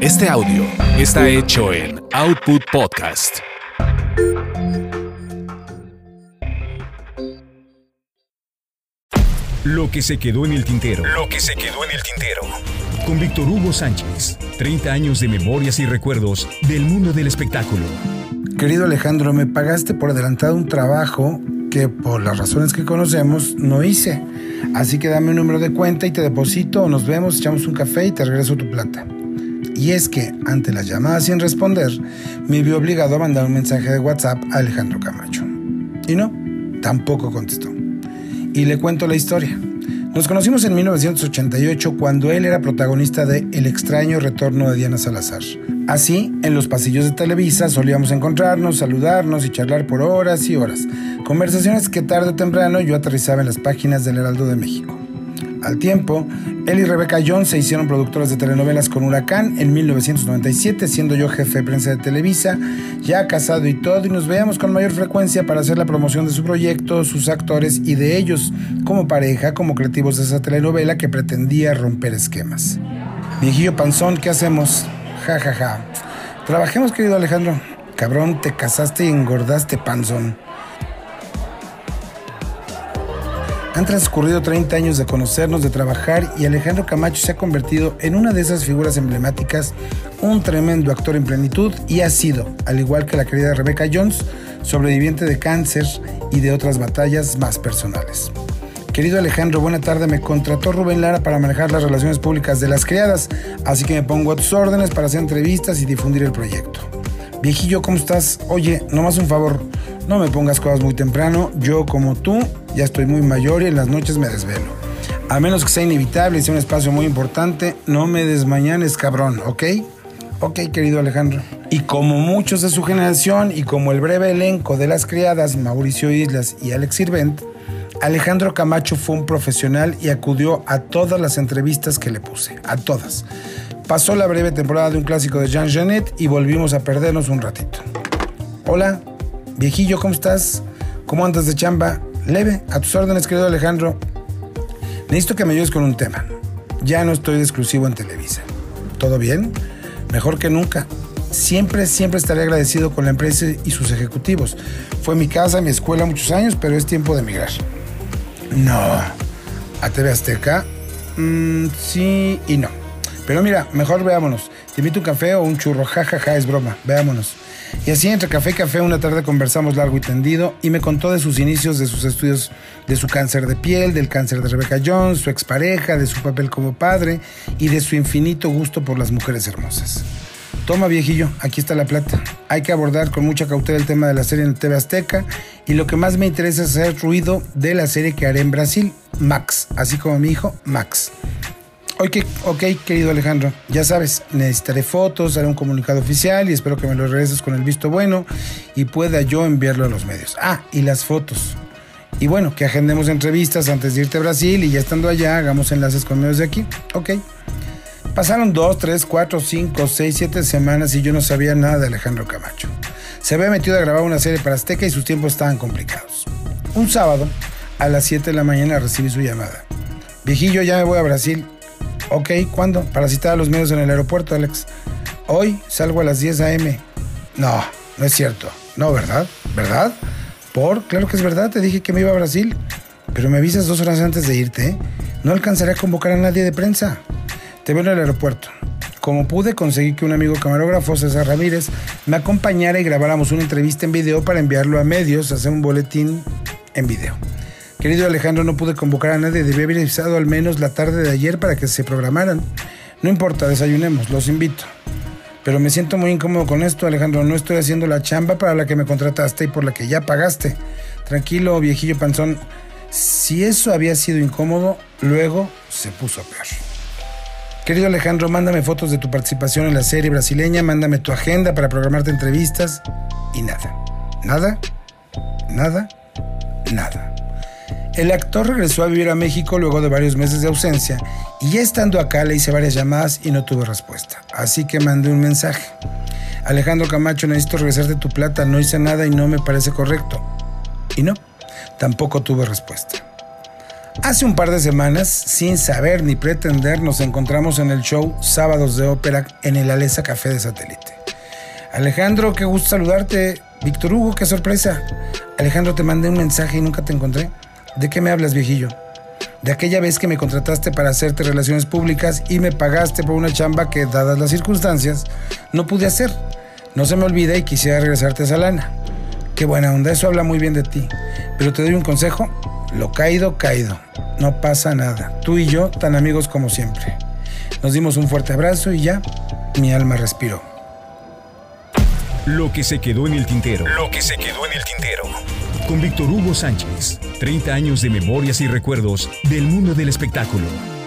Este audio está hecho en Output Podcast. Lo que se quedó en el tintero. Lo que se quedó en el tintero. Con Víctor Hugo Sánchez. 30 años de memorias y recuerdos del mundo del espectáculo. Querido Alejandro, me pagaste por adelantado un trabajo que por las razones que conocemos no hice. Así que dame un número de cuenta y te deposito, nos vemos, echamos un café y te regreso tu plata. Y es que, ante las llamadas sin responder, me vi obligado a mandar un mensaje de WhatsApp a Alejandro Camacho. Y no, tampoco contestó. Y le cuento la historia. Nos conocimos en 1988 cuando él era protagonista de El extraño retorno de Diana Salazar. Así, en los pasillos de Televisa solíamos encontrarnos, saludarnos y charlar por horas y horas. Conversaciones que tarde o temprano yo aterrizaba en las páginas del Heraldo de México. Al tiempo, él y Rebecca Jones se hicieron productores de telenovelas con Huracán en 1997, siendo yo jefe de prensa de Televisa, ya casado y todo, y nos veíamos con mayor frecuencia para hacer la promoción de su proyecto, sus actores y de ellos, como pareja, como creativos de esa telenovela que pretendía romper esquemas. Viejillo Panzón, ¿qué hacemos? Ja, ja, ja. Trabajemos, querido Alejandro. Cabrón, te casaste y engordaste, panzón. Han transcurrido 30 años de conocernos, de trabajar y Alejandro Camacho se ha convertido en una de esas figuras emblemáticas, un tremendo actor en plenitud y ha sido, al igual que la querida Rebecca Jones, sobreviviente de cáncer y de otras batallas más personales. Querido Alejandro, buena tarde. Me contrató Rubén Lara para manejar las relaciones públicas de las criadas, así que me pongo a tus órdenes para hacer entrevistas y difundir el proyecto. Viejillo, ¿cómo estás? Oye, nomás un favor, no me pongas cosas muy temprano. Yo, como tú, ya estoy muy mayor y en las noches me desvelo. A menos que sea inevitable y sea un espacio muy importante, no me desmañanes, cabrón, ¿ok? Ok, querido Alejandro. Y como muchos de su generación y como el breve elenco de las criadas, Mauricio Islas y Alex Sirvent, Alejandro Camacho fue un profesional y acudió a todas las entrevistas que le puse, a todas. Pasó la breve temporada de un clásico de Jean Genet y volvimos a perdernos un ratito. Hola, viejillo, ¿cómo estás? ¿Cómo andas de chamba? Leve, a tus órdenes, querido Alejandro. Necesito que me ayudes con un tema. Ya no estoy exclusivo en Televisa. ¿Todo bien? Mejor que nunca. Siempre, siempre estaré agradecido con la empresa y sus ejecutivos. Fue mi casa, mi escuela muchos años, pero es tiempo de emigrar. No. ¿A TV Azteca? Mm, sí y no. Pero mira, mejor veámonos. Te invito un café o un churro. Ja, ja, ja, es broma. Veámonos. Y así entre café y café una tarde conversamos largo y tendido y me contó de sus inicios, de sus estudios, de su cáncer de piel, del cáncer de Rebecca Jones, su expareja, de su papel como padre y de su infinito gusto por las mujeres hermosas. Toma viejillo, aquí está la plata. Hay que abordar con mucha cautela el tema de la serie en TV Azteca y lo que más me interesa es hacer ruido de la serie que haré en Brasil, Max, así como mi hijo, Max. Ok, ok, querido Alejandro, ya sabes, necesitaré fotos, haré un comunicado oficial y espero que me lo regreses con el visto bueno y pueda yo enviarlo a los medios. Ah, y las fotos. Y bueno, que agendemos entrevistas antes de irte a Brasil y ya estando allá hagamos enlaces con medios de aquí. Ok. Pasaron dos, tres, cuatro, cinco, seis, siete semanas y yo no sabía nada de Alejandro Camacho. Se había metido a grabar una serie para Azteca y sus tiempos estaban complicados. Un sábado, a las 7 de la mañana recibí su llamada. Viejillo, ya me voy a Brasil. Ok, ¿cuándo? Para citar a los medios en el aeropuerto, Alex. Hoy salgo a las 10 a.m. No, no es cierto. No, ¿verdad? ¿Verdad? Por, claro que es verdad, te dije que me iba a Brasil. Pero me avisas dos horas antes de irte. ¿eh? No alcanzaré a convocar a nadie de prensa. Te veo en el aeropuerto. Como pude, conseguí que un amigo camarógrafo, César Ramírez, me acompañara y grabáramos una entrevista en video para enviarlo a medios, hacer un boletín en video. Querido Alejandro, no pude convocar a nadie, debí haber avisado al menos la tarde de ayer para que se programaran. No importa, desayunemos, los invito. Pero me siento muy incómodo con esto, Alejandro. No estoy haciendo la chamba para la que me contrataste y por la que ya pagaste. Tranquilo, viejillo panzón. Si eso había sido incómodo, luego se puso peor. Querido Alejandro, mándame fotos de tu participación en la serie brasileña, mándame tu agenda para programarte entrevistas y nada. Nada, nada, nada. El actor regresó a vivir a México luego de varios meses de ausencia y ya estando acá le hice varias llamadas y no tuve respuesta. Así que mandé un mensaje. Alejandro Camacho, necesito regresarte tu plata, no hice nada y no me parece correcto. Y no, tampoco tuve respuesta. Hace un par de semanas, sin saber ni pretender, nos encontramos en el show Sábados de Ópera en el Alesa Café de Satélite. Alejandro, qué gusto saludarte. Víctor Hugo, qué sorpresa. Alejandro, te mandé un mensaje y nunca te encontré. ¿De qué me hablas, viejillo? De aquella vez que me contrataste para hacerte relaciones públicas y me pagaste por una chamba que, dadas las circunstancias, no pude hacer. No se me olvida y quisiera regresarte esa lana. Qué buena onda, eso habla muy bien de ti. Pero te doy un consejo, lo caído, caído. No pasa nada. Tú y yo, tan amigos como siempre. Nos dimos un fuerte abrazo y ya, mi alma respiró. Lo que se quedó en el tintero. Lo que se quedó en el tintero. Con Víctor Hugo Sánchez. 30 años de memorias y recuerdos del mundo del espectáculo.